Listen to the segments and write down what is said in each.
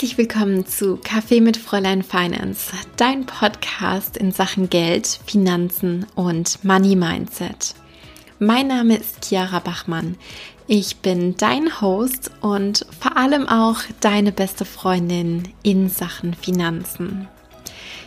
Herzlich willkommen zu Kaffee mit Fräulein Finance, dein Podcast in Sachen Geld, Finanzen und Money Mindset. Mein Name ist Chiara Bachmann. Ich bin dein Host und vor allem auch deine beste Freundin in Sachen Finanzen.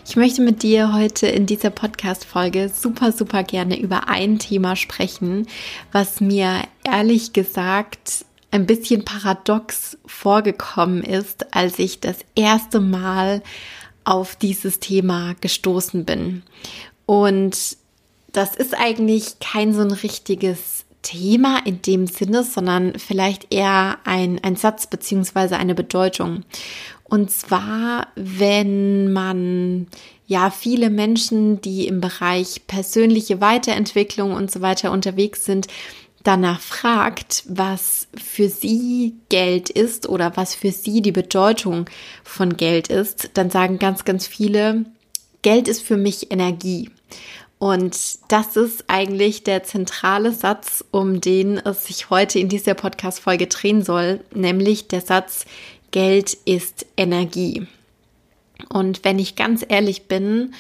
Ich möchte mit dir heute in dieser Podcast-Folge super, super gerne über ein Thema sprechen, was mir ehrlich gesagt ein bisschen paradox vorgekommen ist, als ich das erste Mal auf dieses Thema gestoßen bin. Und das ist eigentlich kein so ein richtiges Thema in dem Sinne, sondern vielleicht eher ein, ein Satz beziehungsweise eine Bedeutung. Und zwar, wenn man ja viele Menschen, die im Bereich persönliche Weiterentwicklung und so weiter unterwegs sind, danach fragt, was für sie Geld ist oder was für sie die Bedeutung von Geld ist, dann sagen ganz, ganz viele, Geld ist für mich Energie. Und das ist eigentlich der zentrale Satz, um den es sich heute in dieser Podcast-Folge drehen soll, nämlich der Satz, Geld ist Energie. Und wenn ich ganz ehrlich bin,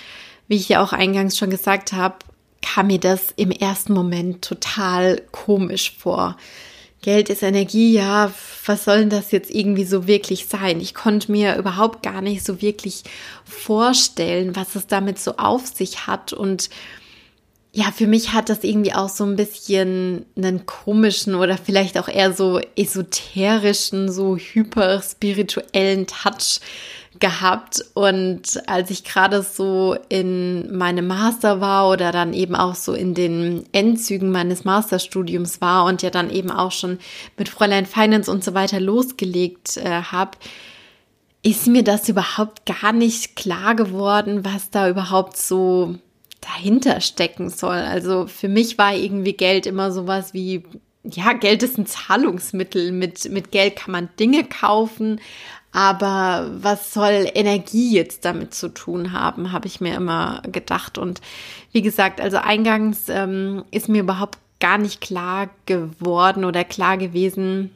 wie ich ja auch eingangs schon gesagt habe, kam mir das im ersten Moment total komisch vor. Geld ist Energie, ja, was soll denn das jetzt irgendwie so wirklich sein? Ich konnte mir überhaupt gar nicht so wirklich vorstellen, was es damit so auf sich hat und ja, für mich hat das irgendwie auch so ein bisschen einen komischen oder vielleicht auch eher so esoterischen, so hyperspirituellen Touch gehabt. Und als ich gerade so in meinem Master war oder dann eben auch so in den Endzügen meines Masterstudiums war und ja dann eben auch schon mit Fräulein Finance und so weiter losgelegt äh, habe, ist mir das überhaupt gar nicht klar geworden, was da überhaupt so dahinter stecken soll. Also für mich war irgendwie Geld immer sowas wie, ja, Geld ist ein Zahlungsmittel. Mit, mit Geld kann man Dinge kaufen, aber was soll Energie jetzt damit zu tun haben, habe ich mir immer gedacht. Und wie gesagt, also eingangs ähm, ist mir überhaupt gar nicht klar geworden oder klar gewesen,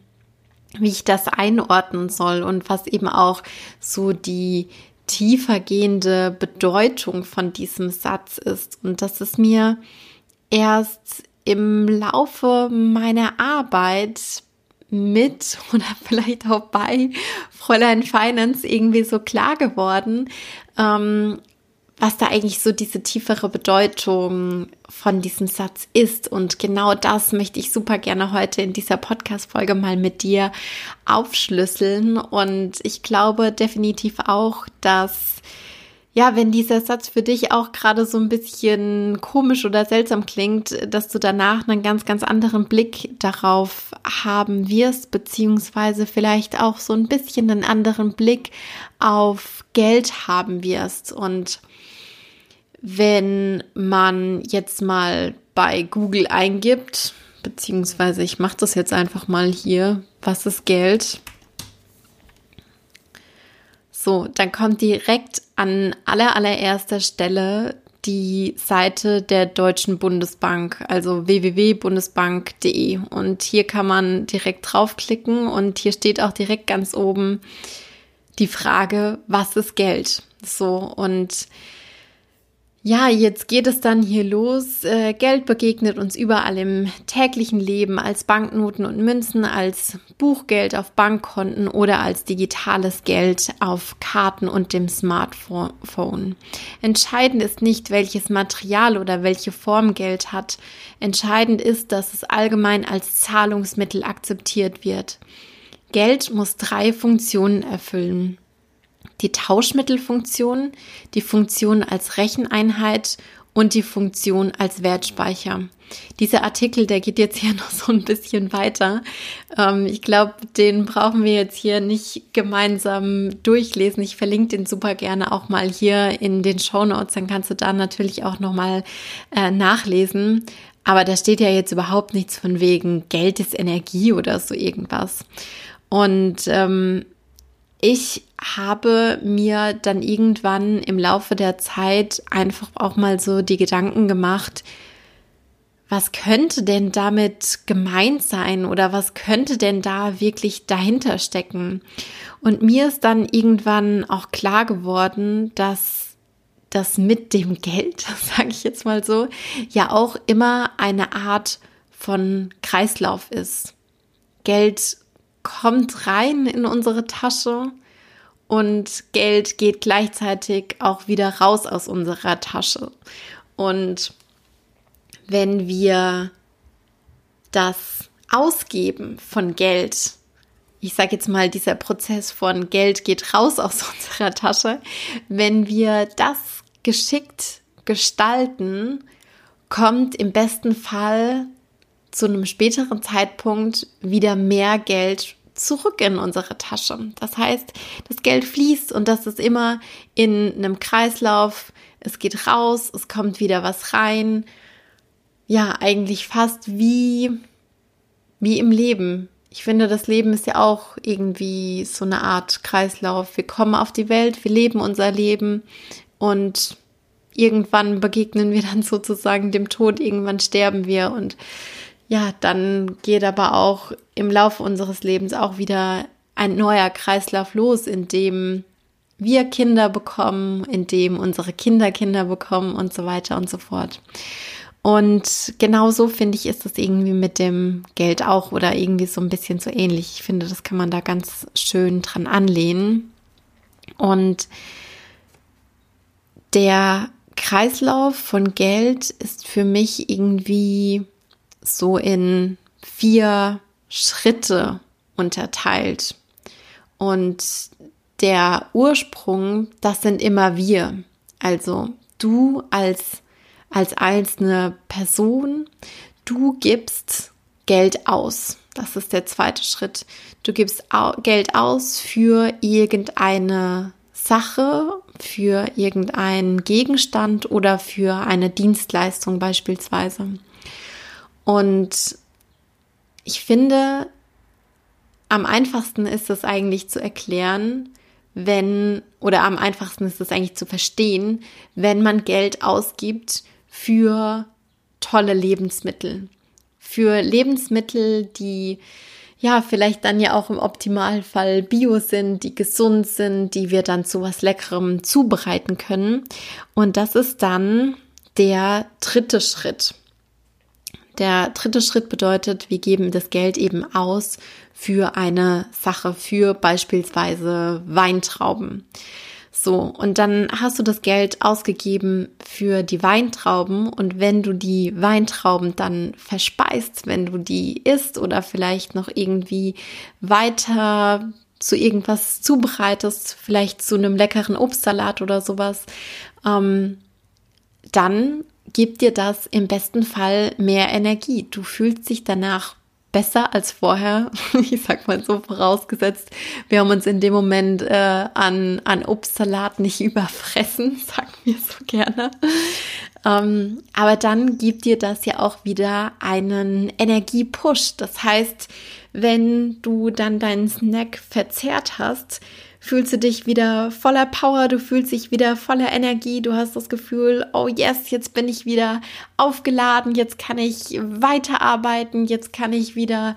wie ich das einordnen soll und was eben auch so die tiefergehende Bedeutung von diesem Satz ist. Und das ist mir erst im Laufe meiner Arbeit mit oder vielleicht auch bei Fräulein Finance irgendwie so klar geworden, ähm, was da eigentlich so diese tiefere Bedeutung von diesem Satz ist. Und genau das möchte ich super gerne heute in dieser Podcast-Folge mal mit dir aufschlüsseln. Und ich glaube definitiv auch, dass ja, wenn dieser Satz für dich auch gerade so ein bisschen komisch oder seltsam klingt, dass du danach einen ganz, ganz anderen Blick darauf haben wirst, beziehungsweise vielleicht auch so ein bisschen einen anderen Blick auf Geld haben wirst. Und wenn man jetzt mal bei Google eingibt, beziehungsweise ich mache das jetzt einfach mal hier, was ist Geld? So, dann kommt direkt an aller allererster Stelle die Seite der Deutschen Bundesbank, also www.bundesbank.de. Und hier kann man direkt draufklicken und hier steht auch direkt ganz oben die Frage, was ist Geld? So, und ja, jetzt geht es dann hier los. Äh, Geld begegnet uns überall im täglichen Leben als Banknoten und Münzen, als Buchgeld auf Bankkonten oder als digitales Geld auf Karten und dem Smartphone. Entscheidend ist nicht, welches Material oder welche Form Geld hat. Entscheidend ist, dass es allgemein als Zahlungsmittel akzeptiert wird. Geld muss drei Funktionen erfüllen die Tauschmittelfunktion, die Funktion als Recheneinheit und die Funktion als Wertspeicher. Dieser Artikel, der geht jetzt hier noch so ein bisschen weiter. Ähm, ich glaube, den brauchen wir jetzt hier nicht gemeinsam durchlesen. Ich verlinke den super gerne auch mal hier in den Show Notes. Dann kannst du da natürlich auch noch mal äh, nachlesen. Aber da steht ja jetzt überhaupt nichts von wegen Geld ist Energie oder so irgendwas. Und ähm, ich habe mir dann irgendwann im Laufe der Zeit einfach auch mal so die Gedanken gemacht, was könnte denn damit gemeint sein oder was könnte denn da wirklich dahinter stecken? Und mir ist dann irgendwann auch klar geworden, dass das mit dem Geld, sage ich jetzt mal so, ja auch immer eine Art von Kreislauf ist. Geld kommt rein in unsere Tasche und Geld geht gleichzeitig auch wieder raus aus unserer Tasche. Und wenn wir das Ausgeben von Geld, ich sage jetzt mal, dieser Prozess von Geld geht raus aus unserer Tasche, wenn wir das geschickt gestalten, kommt im besten Fall zu einem späteren Zeitpunkt wieder mehr Geld zurück in unsere Tasche. Das heißt, das Geld fließt und das ist immer in einem Kreislauf. Es geht raus, es kommt wieder was rein ja, eigentlich fast wie, wie im Leben. Ich finde, das Leben ist ja auch irgendwie so eine Art Kreislauf. Wir kommen auf die Welt, wir leben unser Leben und irgendwann begegnen wir dann sozusagen dem Tod, irgendwann sterben wir und ja, dann geht aber auch im Laufe unseres Lebens auch wieder ein neuer Kreislauf los, in dem wir Kinder bekommen, in dem unsere Kinder Kinder bekommen und so weiter und so fort. Und genauso finde ich, ist das irgendwie mit dem Geld auch oder irgendwie so ein bisschen so ähnlich. Ich finde, das kann man da ganz schön dran anlehnen. Und der Kreislauf von Geld ist für mich irgendwie so in vier Schritte unterteilt. Und der Ursprung, das sind immer wir. Also du als als einzelne Person. Du gibst Geld aus. Das ist der zweite Schritt. Du gibst Geld aus für irgendeine Sache, für irgendeinen Gegenstand oder für eine Dienstleistung beispielsweise. Und ich finde, am einfachsten ist es eigentlich zu erklären, wenn, oder am einfachsten ist es eigentlich zu verstehen, wenn man Geld ausgibt für tolle Lebensmittel. Für Lebensmittel, die ja vielleicht dann ja auch im Optimalfall bio sind, die gesund sind, die wir dann zu was Leckerem zubereiten können. Und das ist dann der dritte Schritt. Der dritte Schritt bedeutet, wir geben das Geld eben aus für eine Sache, für beispielsweise Weintrauben. So, und dann hast du das Geld ausgegeben für die Weintrauben und wenn du die Weintrauben dann verspeist, wenn du die isst oder vielleicht noch irgendwie weiter zu irgendwas zubereitest, vielleicht zu einem leckeren Obstsalat oder sowas, ähm, dann gibt dir das im besten Fall mehr Energie. Du fühlst dich danach besser als vorher. Ich sag mal so vorausgesetzt, wir haben uns in dem Moment äh, an, an Obstsalat nicht überfressen, sagen wir so gerne. Ähm, aber dann gibt dir das ja auch wieder einen Energiepush. Das heißt, wenn du dann deinen Snack verzehrt hast, fühlst du dich wieder voller Power, du fühlst dich wieder voller Energie, du hast das Gefühl, oh yes, jetzt bin ich wieder aufgeladen, jetzt kann ich weiterarbeiten, jetzt kann ich wieder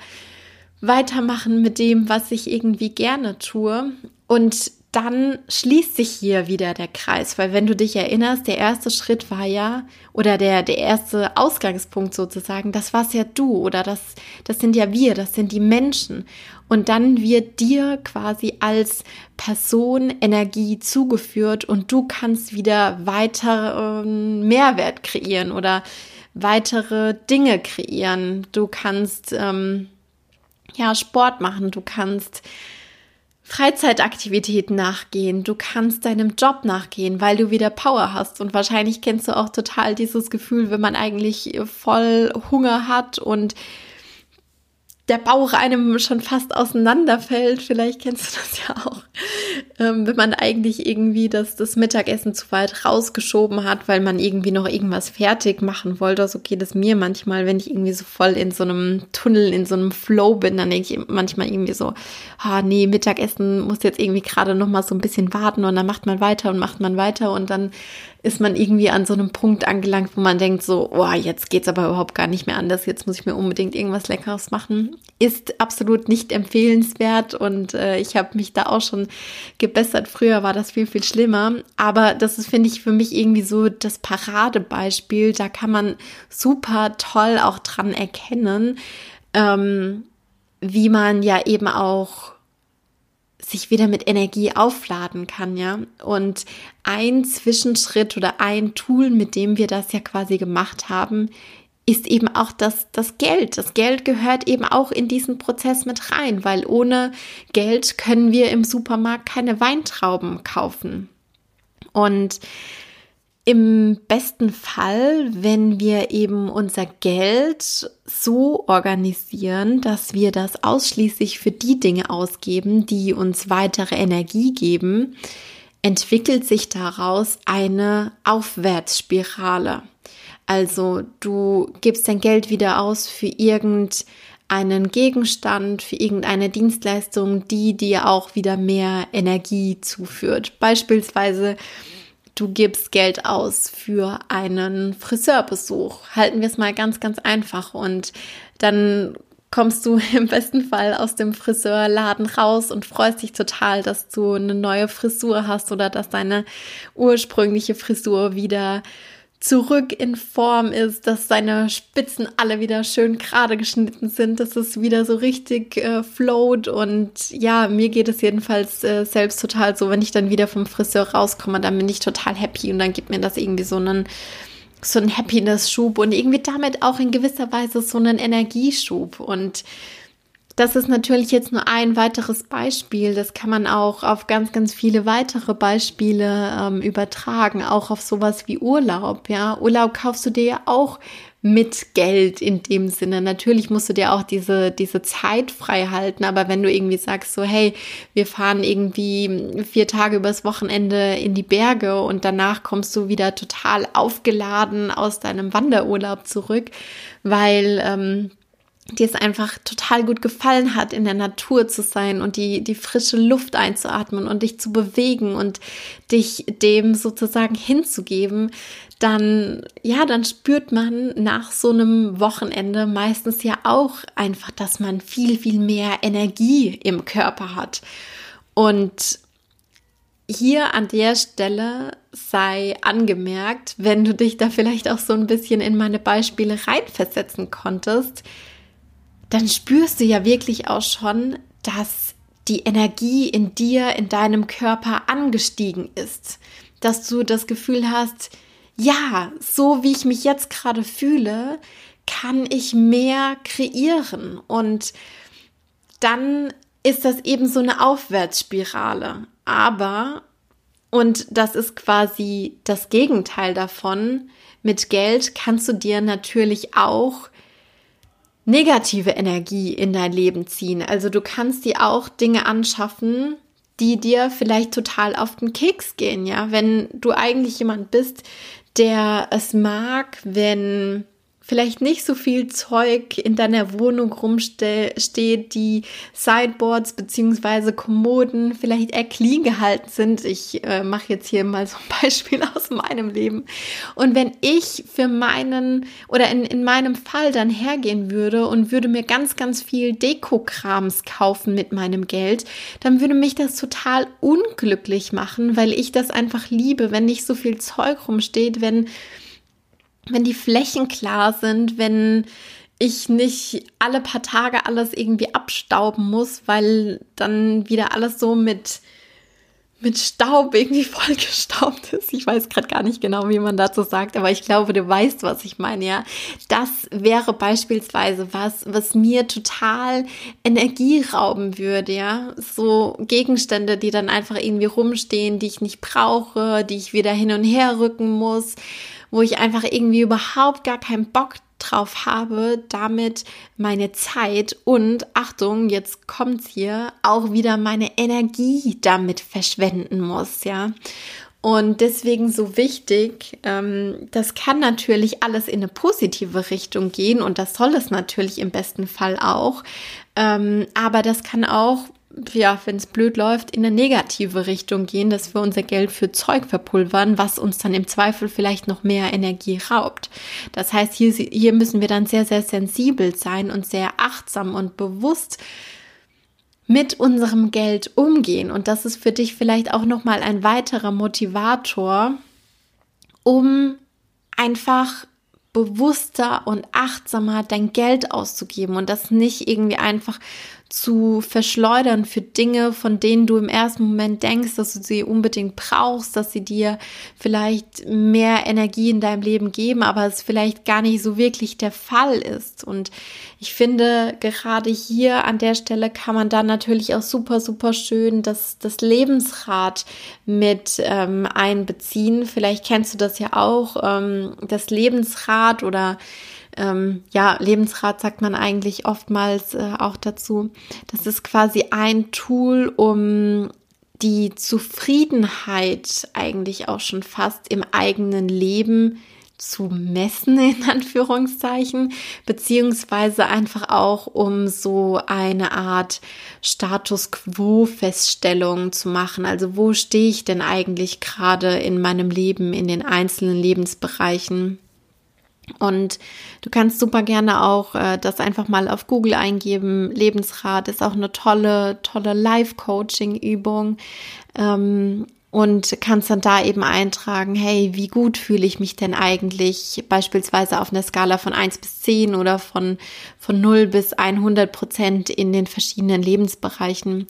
weitermachen mit dem, was ich irgendwie gerne tue. Und dann schließt sich hier wieder der Kreis, weil wenn du dich erinnerst, der erste Schritt war ja, oder der, der erste Ausgangspunkt sozusagen, das war's ja du oder das, das sind ja wir, das sind die Menschen. Und dann wird dir quasi als Person Energie zugeführt und du kannst wieder weiter ähm, Mehrwert kreieren oder weitere Dinge kreieren. Du kannst ähm, ja Sport machen, du kannst Freizeitaktivitäten nachgehen, du kannst deinem Job nachgehen, weil du wieder Power hast. Und wahrscheinlich kennst du auch total dieses Gefühl, wenn man eigentlich voll Hunger hat und der Bauch einem schon fast auseinanderfällt. Vielleicht kennst du das ja auch. ähm, wenn man eigentlich irgendwie das, das Mittagessen zu weit rausgeschoben hat, weil man irgendwie noch irgendwas fertig machen wollte. So geht es mir manchmal, wenn ich irgendwie so voll in so einem Tunnel, in so einem Flow bin, dann denke ich manchmal irgendwie so, ah nee, Mittagessen muss jetzt irgendwie gerade noch mal so ein bisschen warten und dann macht man weiter und macht man weiter und dann ist man irgendwie an so einem Punkt angelangt, wo man denkt so, oh, jetzt geht's aber überhaupt gar nicht mehr anders, jetzt muss ich mir unbedingt irgendwas Leckeres machen. Ist absolut nicht empfehlenswert und äh, ich habe mich da auch schon gebessert. Früher war das viel, viel schlimmer, aber das ist, finde ich, für mich irgendwie so das Paradebeispiel. Da kann man super toll auch dran erkennen, ähm, wie man ja eben auch sich wieder mit Energie aufladen kann, ja. Und ein Zwischenschritt oder ein Tool, mit dem wir das ja quasi gemacht haben, ist eben auch das, das Geld. Das Geld gehört eben auch in diesen Prozess mit rein, weil ohne Geld können wir im Supermarkt keine Weintrauben kaufen. Und im besten Fall, wenn wir eben unser Geld so organisieren, dass wir das ausschließlich für die Dinge ausgeben, die uns weitere Energie geben, entwickelt sich daraus eine Aufwärtsspirale. Also du gibst dein Geld wieder aus für irgendeinen Gegenstand, für irgendeine Dienstleistung, die dir auch wieder mehr Energie zuführt. Beispielsweise du gibst Geld aus für einen Friseurbesuch. Halten wir es mal ganz, ganz einfach. Und dann kommst du im besten Fall aus dem Friseurladen raus und freust dich total, dass du eine neue Frisur hast oder dass deine ursprüngliche Frisur wieder zurück in Form ist, dass seine Spitzen alle wieder schön gerade geschnitten sind, dass es wieder so richtig äh, float und ja, mir geht es jedenfalls äh, selbst total so, wenn ich dann wieder vom Friseur rauskomme, dann bin ich total happy und dann gibt mir das irgendwie so einen so einen Happiness-Schub und irgendwie damit auch in gewisser Weise so einen Energieschub. Und das ist natürlich jetzt nur ein weiteres Beispiel. Das kann man auch auf ganz, ganz viele weitere Beispiele ähm, übertragen, auch auf sowas wie Urlaub. Ja, Urlaub kaufst du dir ja auch mit Geld in dem Sinne. Natürlich musst du dir auch diese, diese Zeit frei halten, aber wenn du irgendwie sagst, so, hey, wir fahren irgendwie vier Tage übers Wochenende in die Berge und danach kommst du wieder total aufgeladen aus deinem Wanderurlaub zurück, weil ähm, dir es einfach total gut gefallen hat, in der Natur zu sein und die, die frische Luft einzuatmen und dich zu bewegen und dich dem sozusagen hinzugeben, dann, ja, dann spürt man nach so einem Wochenende meistens ja auch einfach, dass man viel, viel mehr Energie im Körper hat. Und hier an der Stelle sei angemerkt, wenn du dich da vielleicht auch so ein bisschen in meine Beispiele reinversetzen konntest, dann spürst du ja wirklich auch schon, dass die Energie in dir, in deinem Körper angestiegen ist. Dass du das Gefühl hast, ja, so wie ich mich jetzt gerade fühle, kann ich mehr kreieren. Und dann ist das eben so eine Aufwärtsspirale. Aber, und das ist quasi das Gegenteil davon, mit Geld kannst du dir natürlich auch negative Energie in dein Leben ziehen. Also du kannst dir auch Dinge anschaffen, die dir vielleicht total auf den Keks gehen, ja. Wenn du eigentlich jemand bist, der es mag, wenn vielleicht nicht so viel Zeug in deiner Wohnung rumsteht, die Sideboards beziehungsweise Kommoden vielleicht eher clean gehalten sind. Ich äh, mache jetzt hier mal so ein Beispiel aus meinem Leben. Und wenn ich für meinen oder in, in meinem Fall dann hergehen würde und würde mir ganz, ganz viel Dekokrams kaufen mit meinem Geld, dann würde mich das total unglücklich machen, weil ich das einfach liebe, wenn nicht so viel Zeug rumsteht, wenn wenn die Flächen klar sind, wenn ich nicht alle paar Tage alles irgendwie abstauben muss, weil dann wieder alles so mit mit Staub irgendwie vollgestaubt ist. Ich weiß gerade gar nicht genau, wie man dazu sagt, aber ich glaube, du weißt, was ich meine, ja. Das wäre beispielsweise was, was mir total Energie rauben würde, ja. So Gegenstände, die dann einfach irgendwie rumstehen, die ich nicht brauche, die ich wieder hin und her rücken muss wo ich einfach irgendwie überhaupt gar keinen Bock drauf habe, damit meine Zeit und Achtung, jetzt kommt's hier, auch wieder meine Energie damit verschwenden muss, ja. Und deswegen so wichtig, ähm, das kann natürlich alles in eine positive Richtung gehen und das soll es natürlich im besten Fall auch. Ähm, aber das kann auch ja, wenn es blöd läuft, in eine negative Richtung gehen, dass wir unser Geld für Zeug verpulvern, was uns dann im Zweifel vielleicht noch mehr Energie raubt. Das heißt, hier, hier müssen wir dann sehr, sehr sensibel sein und sehr achtsam und bewusst mit unserem Geld umgehen. Und das ist für dich vielleicht auch nochmal ein weiterer Motivator, um einfach bewusster und achtsamer dein Geld auszugeben und das nicht irgendwie einfach zu verschleudern für Dinge, von denen du im ersten Moment denkst, dass du sie unbedingt brauchst, dass sie dir vielleicht mehr Energie in deinem Leben geben, aber es vielleicht gar nicht so wirklich der Fall ist. Und ich finde, gerade hier an der Stelle kann man dann natürlich auch super, super schön das, das Lebensrad mit ähm, einbeziehen. Vielleicht kennst du das ja auch, ähm, das Lebensrad oder ähm, ja, Lebensrat sagt man eigentlich oftmals äh, auch dazu. Das ist quasi ein Tool, um die Zufriedenheit eigentlich auch schon fast im eigenen Leben zu messen, in Anführungszeichen, beziehungsweise einfach auch um so eine Art Status quo-Feststellung zu machen. Also wo stehe ich denn eigentlich gerade in meinem Leben, in den einzelnen Lebensbereichen? Und du kannst super gerne auch äh, das einfach mal auf Google eingeben. Lebensrat ist auch eine tolle, tolle Live-Coaching-Übung. Ähm, und kannst dann da eben eintragen, hey, wie gut fühle ich mich denn eigentlich beispielsweise auf einer Skala von 1 bis 10 oder von, von 0 bis 100 Prozent in den verschiedenen Lebensbereichen.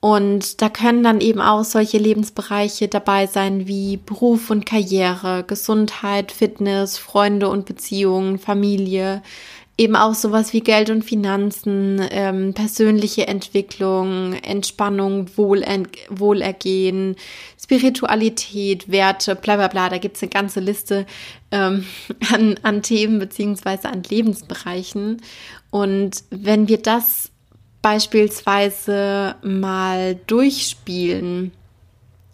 Und da können dann eben auch solche Lebensbereiche dabei sein wie Beruf und Karriere, Gesundheit, Fitness, Freunde und Beziehungen, Familie, eben auch sowas wie Geld und Finanzen, ähm, persönliche Entwicklung, Entspannung, Wohler Wohlergehen, Spiritualität, Werte, bla bla bla. Da gibt's eine ganze Liste ähm, an, an Themen beziehungsweise an Lebensbereichen. Und wenn wir das beispielsweise mal durchspielen.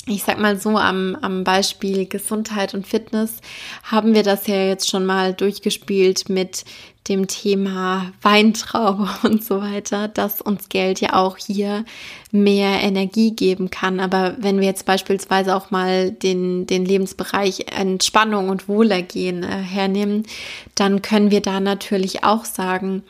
Ich sag mal so, am, am Beispiel Gesundheit und Fitness haben wir das ja jetzt schon mal durchgespielt mit dem Thema Weintraube und so weiter, dass uns Geld ja auch hier mehr Energie geben kann. Aber wenn wir jetzt beispielsweise auch mal den, den Lebensbereich Entspannung und Wohlergehen äh, hernehmen, dann können wir da natürlich auch sagen,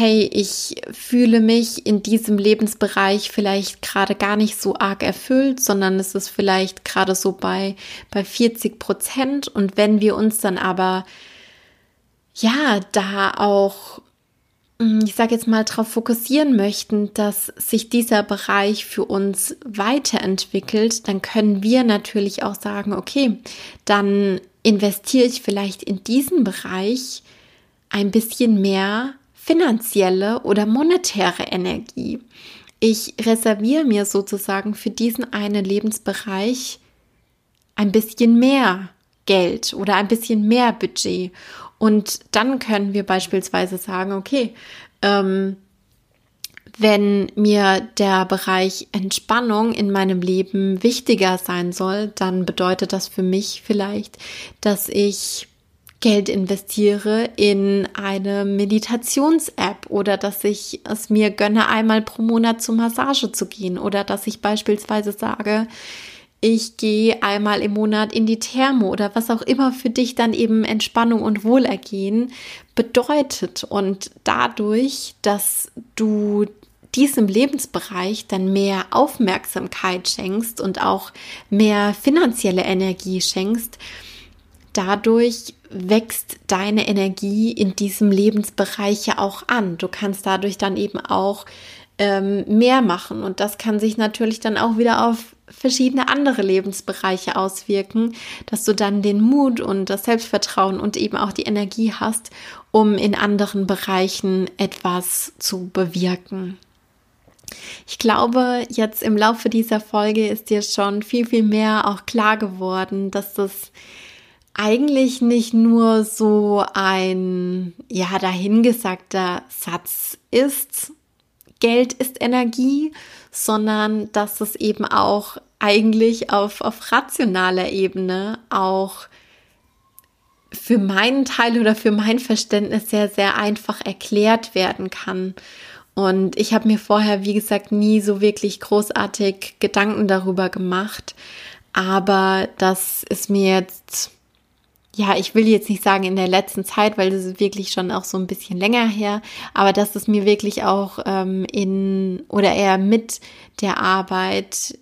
hey, ich fühle mich in diesem Lebensbereich vielleicht gerade gar nicht so arg erfüllt, sondern es ist vielleicht gerade so bei, bei 40 Prozent. Und wenn wir uns dann aber, ja, da auch hm, ich sage jetzt mal, darauf fokussieren möchten, dass sich dieser Bereich für uns weiterentwickelt, dann können wir natürlich auch sagen, okay, dann investiere ich vielleicht in diesen Bereich ein bisschen mehr finanzielle oder monetäre Energie. Ich reserviere mir sozusagen für diesen einen Lebensbereich ein bisschen mehr Geld oder ein bisschen mehr Budget. Und dann können wir beispielsweise sagen, okay, ähm, wenn mir der Bereich Entspannung in meinem Leben wichtiger sein soll, dann bedeutet das für mich vielleicht, dass ich Geld investiere in eine Meditations-App oder dass ich es mir gönne, einmal pro Monat zur Massage zu gehen oder dass ich beispielsweise sage, ich gehe einmal im Monat in die Thermo oder was auch immer für dich dann eben Entspannung und Wohlergehen bedeutet. Und dadurch, dass du diesem Lebensbereich dann mehr Aufmerksamkeit schenkst und auch mehr finanzielle Energie schenkst, dadurch wächst deine Energie in diesem Lebensbereich ja auch an. Du kannst dadurch dann eben auch ähm, mehr machen und das kann sich natürlich dann auch wieder auf verschiedene andere Lebensbereiche auswirken, dass du dann den Mut und das Selbstvertrauen und eben auch die Energie hast, um in anderen Bereichen etwas zu bewirken. Ich glaube, jetzt im Laufe dieser Folge ist dir schon viel, viel mehr auch klar geworden, dass das eigentlich nicht nur so ein, ja, dahingesagter Satz ist, Geld ist Energie, sondern dass es eben auch eigentlich auf, auf rationaler Ebene auch für meinen Teil oder für mein Verständnis sehr, sehr einfach erklärt werden kann. Und ich habe mir vorher, wie gesagt, nie so wirklich großartig Gedanken darüber gemacht. Aber das ist mir jetzt ja, ich will jetzt nicht sagen in der letzten Zeit, weil das ist wirklich schon auch so ein bisschen länger her, aber dass es mir wirklich auch ähm, in oder eher mit der Arbeit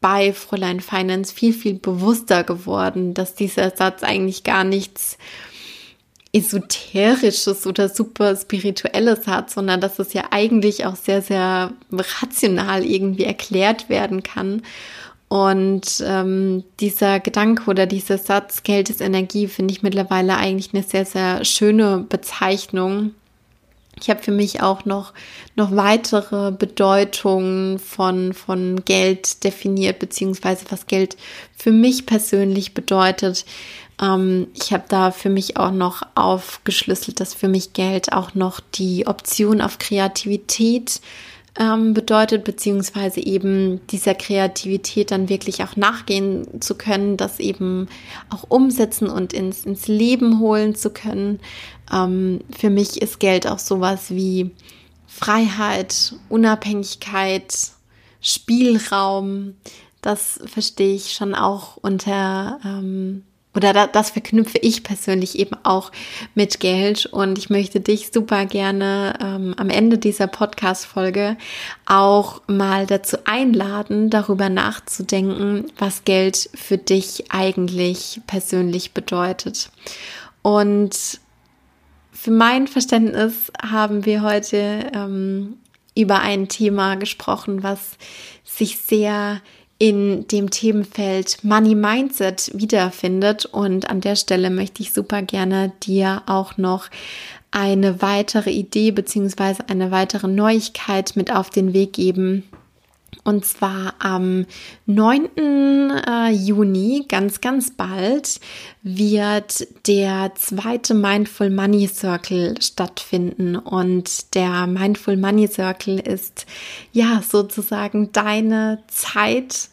bei Fräulein Finance viel, viel bewusster geworden, dass dieser Satz eigentlich gar nichts Esoterisches oder super Spirituelles hat, sondern dass es ja eigentlich auch sehr, sehr rational irgendwie erklärt werden kann. Und ähm, dieser Gedanke oder dieser Satz, Geld ist Energie, finde ich mittlerweile eigentlich eine sehr, sehr schöne Bezeichnung. Ich habe für mich auch noch, noch weitere Bedeutungen von, von Geld definiert, beziehungsweise was Geld für mich persönlich bedeutet. Ähm, ich habe da für mich auch noch aufgeschlüsselt, dass für mich Geld auch noch die Option auf Kreativität ähm, bedeutet, beziehungsweise eben dieser Kreativität dann wirklich auch nachgehen zu können, das eben auch umsetzen und ins, ins Leben holen zu können. Ähm, für mich ist Geld auch sowas wie Freiheit, Unabhängigkeit, Spielraum. Das verstehe ich schon auch unter ähm, oder da, das verknüpfe ich persönlich eben auch mit Geld und ich möchte dich super gerne ähm, am Ende dieser Podcast-Folge auch mal dazu einladen, darüber nachzudenken, was Geld für dich eigentlich persönlich bedeutet. Und für mein Verständnis haben wir heute ähm, über ein Thema gesprochen, was sich sehr in dem Themenfeld Money Mindset wiederfindet. Und an der Stelle möchte ich super gerne dir auch noch eine weitere Idee beziehungsweise eine weitere Neuigkeit mit auf den Weg geben, und zwar am 9. Äh, Juni, ganz, ganz bald, wird der zweite Mindful Money Circle stattfinden. Und der Mindful Money Circle ist ja sozusagen deine Zeit,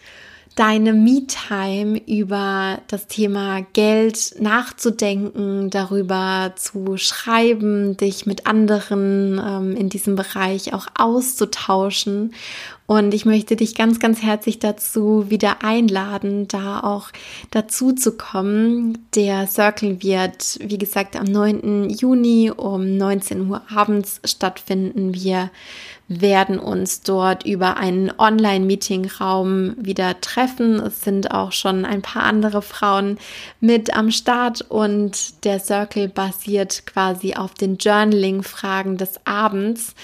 deine Me-Time über das Thema Geld nachzudenken, darüber zu schreiben, dich mit anderen ähm, in diesem Bereich auch auszutauschen und ich möchte dich ganz, ganz herzlich dazu wieder einladen, da auch dazu zu kommen. Der Circle wird, wie gesagt, am 9. Juni um 19 Uhr abends stattfinden. Wir werden uns dort über einen Online-Meeting-Raum wieder treffen. Es sind auch schon ein paar andere Frauen mit am Start und der Circle basiert quasi auf den Journaling-Fragen des Abends.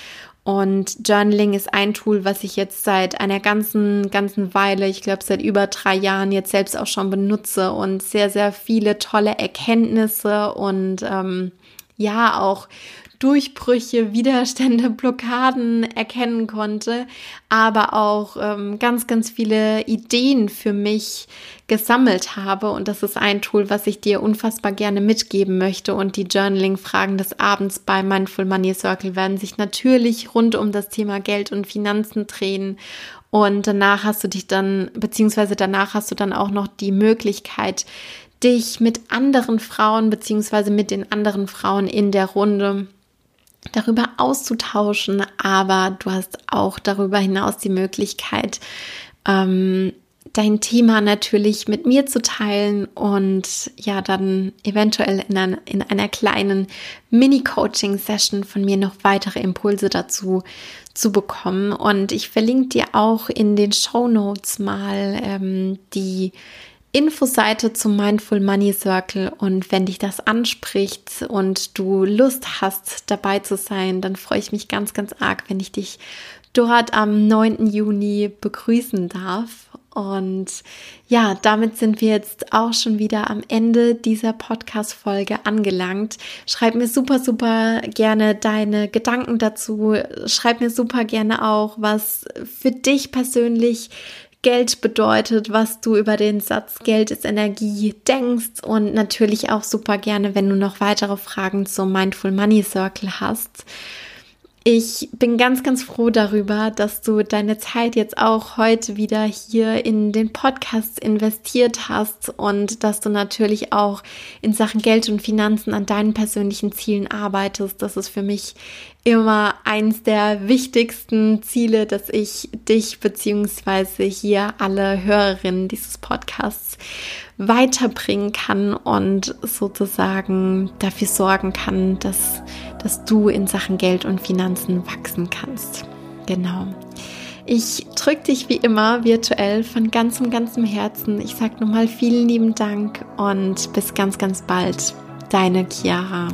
Und Journaling ist ein Tool, was ich jetzt seit einer ganzen, ganzen Weile, ich glaube seit über drei Jahren jetzt selbst auch schon benutze und sehr, sehr viele tolle Erkenntnisse und ähm, ja auch Durchbrüche, Widerstände, Blockaden erkennen konnte, aber auch ähm, ganz, ganz viele Ideen für mich gesammelt habe. Und das ist ein Tool, was ich dir unfassbar gerne mitgeben möchte. Und die Journaling-Fragen des Abends bei Mindful Money Circle werden sich natürlich rund um das Thema Geld und Finanzen drehen. Und danach hast du dich dann, beziehungsweise danach hast du dann auch noch die Möglichkeit, dich mit anderen Frauen, beziehungsweise mit den anderen Frauen in der Runde darüber auszutauschen, aber du hast auch darüber hinaus die Möglichkeit, ähm, dein Thema natürlich mit mir zu teilen und ja, dann eventuell in, ein, in einer kleinen Mini-Coaching-Session von mir noch weitere Impulse dazu zu bekommen. Und ich verlinke dir auch in den Show Notes mal ähm, die Infoseite zum Mindful Money Circle und wenn dich das anspricht und du Lust hast, dabei zu sein, dann freue ich mich ganz, ganz arg, wenn ich dich dort am 9. Juni begrüßen darf. Und ja, damit sind wir jetzt auch schon wieder am Ende dieser Podcast-Folge angelangt. Schreib mir super, super gerne deine Gedanken dazu. Schreib mir super gerne auch, was für dich persönlich Geld bedeutet, was du über den Satz Geld ist Energie denkst und natürlich auch super gerne, wenn du noch weitere Fragen zum Mindful Money Circle hast. Ich bin ganz, ganz froh darüber, dass du deine Zeit jetzt auch heute wieder hier in den Podcast investiert hast und dass du natürlich auch in Sachen Geld und Finanzen an deinen persönlichen Zielen arbeitest. Das ist für mich immer eins der wichtigsten Ziele, dass ich dich beziehungsweise hier alle Hörerinnen dieses Podcasts weiterbringen kann und sozusagen dafür sorgen kann, dass, dass du in Sachen Geld und Finanzen wachsen kannst. Genau. Ich drücke dich wie immer virtuell von ganzem, ganzem Herzen. Ich sage nochmal vielen lieben Dank und bis ganz, ganz bald. Deine Chiara.